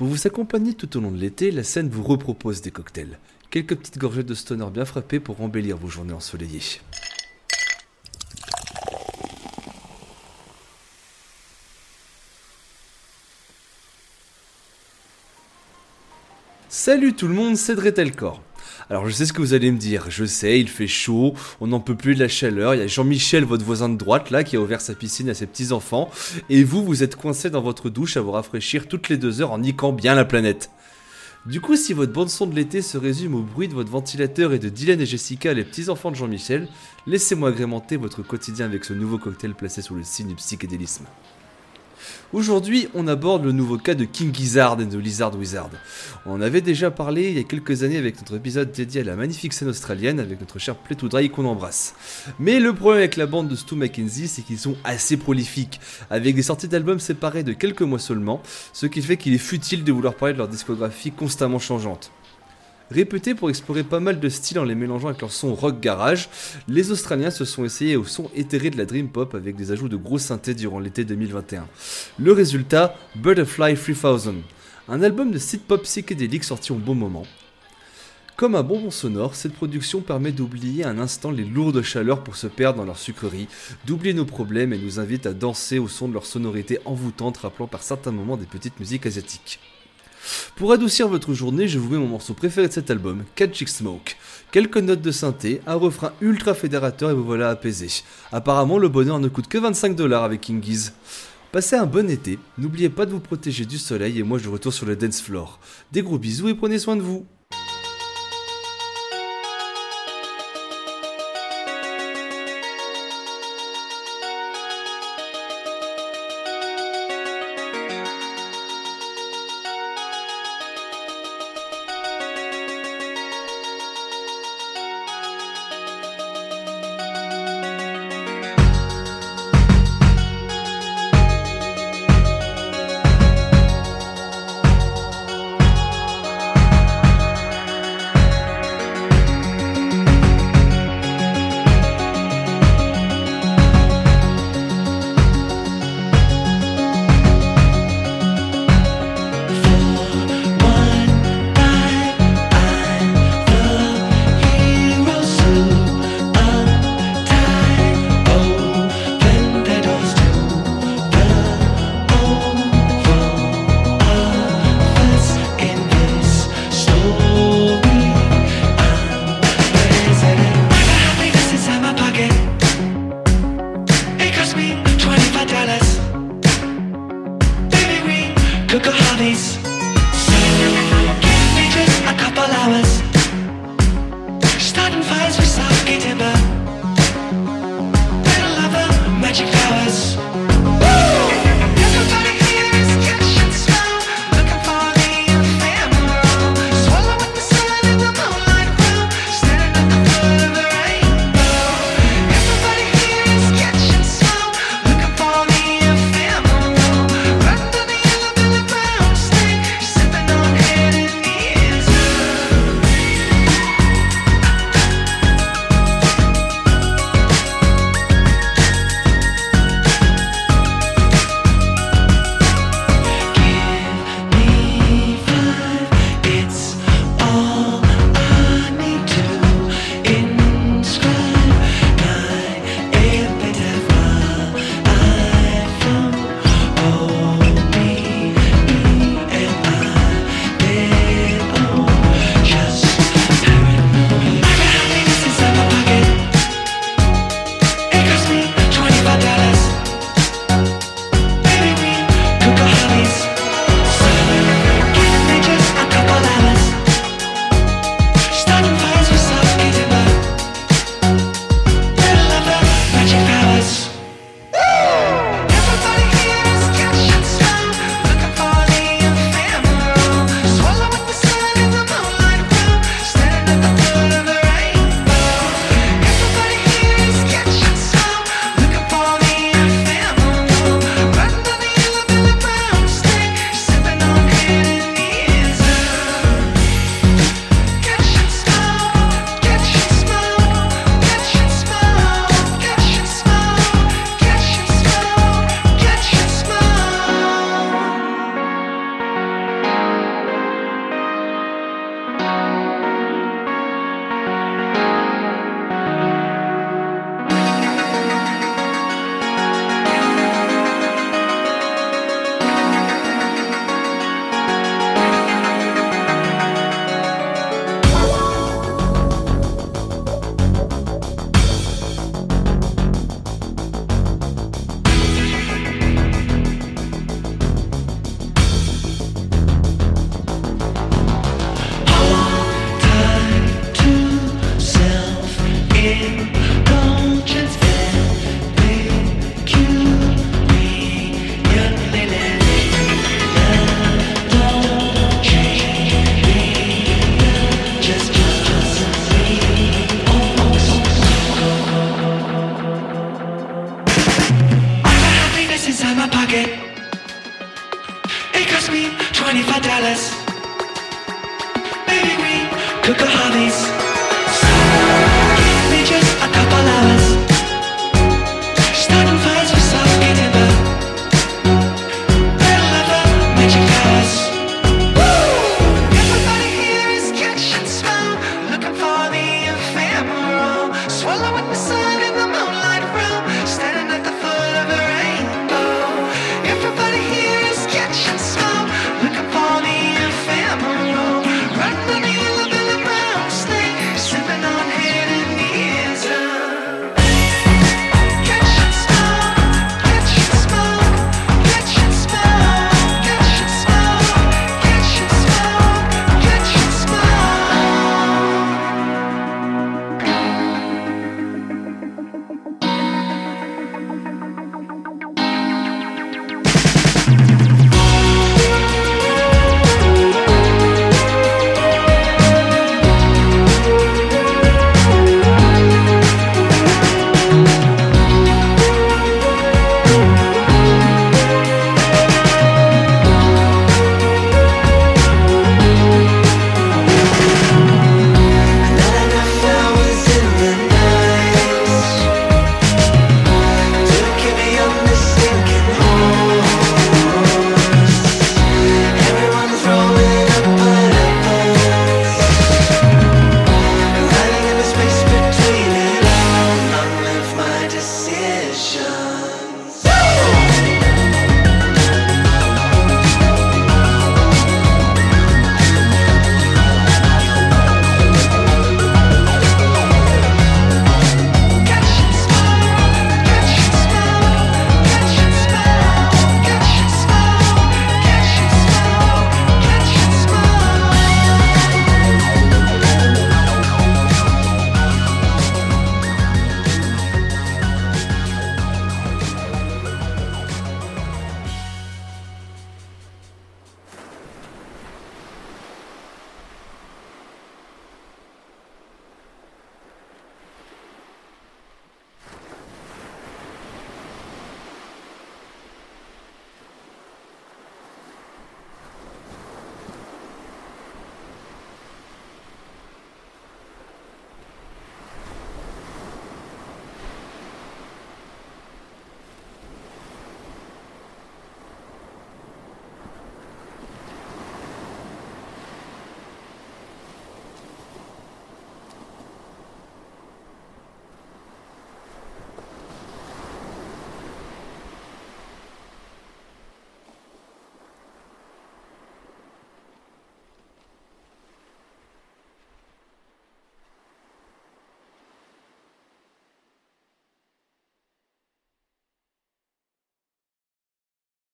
Pour vous accompagner tout au long de l'été, la scène vous repropose des cocktails. Quelques petites gorgettes de stoner bien frappées pour embellir vos journées ensoleillées. Salut tout le monde, c'est Dretelcor. Alors je sais ce que vous allez me dire, je sais, il fait chaud, on n'en peut plus de la chaleur, il y a Jean-Michel, votre voisin de droite, là, qui a ouvert sa piscine à ses petits-enfants, et vous, vous êtes coincé dans votre douche à vous rafraîchir toutes les deux heures en niquant bien la planète. Du coup, si votre bande-son de l'été se résume au bruit de votre ventilateur et de Dylan et Jessica, les petits-enfants de Jean-Michel, laissez-moi agrémenter votre quotidien avec ce nouveau cocktail placé sous le signe du psychédélisme. Aujourd'hui, on aborde le nouveau cas de King Gizzard et de Lizard Wizard. On en avait déjà parlé il y a quelques années avec notre épisode dédié à la magnifique scène australienne avec notre cher Play Dry qu'on embrasse. Mais le problème avec la bande de Stu Mackenzie, c'est qu'ils sont assez prolifiques, avec des sorties d'albums séparées de quelques mois seulement, ce qui fait qu'il est futile de vouloir parler de leur discographie constamment changeante. Réputés pour explorer pas mal de styles en les mélangeant avec leur son rock garage, les Australiens se sont essayés au son éthéré de la dream pop avec des ajouts de gros synthés durant l'été 2021. Le résultat, Butterfly 3000, un album de synth pop psychédélique sorti au bon moment. Comme un bonbon sonore, cette production permet d'oublier un instant les lourdes chaleurs pour se perdre dans leur sucrerie, d'oublier nos problèmes et nous invite à danser au son de leur sonorité envoûtante rappelant par certains moments des petites musiques asiatiques. Pour adoucir votre journée, je vous mets mon morceau préféré de cet album, Catching Smoke. Quelques notes de synthé, un refrain ultra fédérateur et vous voilà apaisé. Apparemment, le bonheur ne coûte que 25 dollars avec Kingies. Passez un bon été, n'oubliez pas de vous protéger du soleil et moi je retourne sur le dance floor. Des gros bisous et prenez soin de vous. Baby, we cook a hobbies.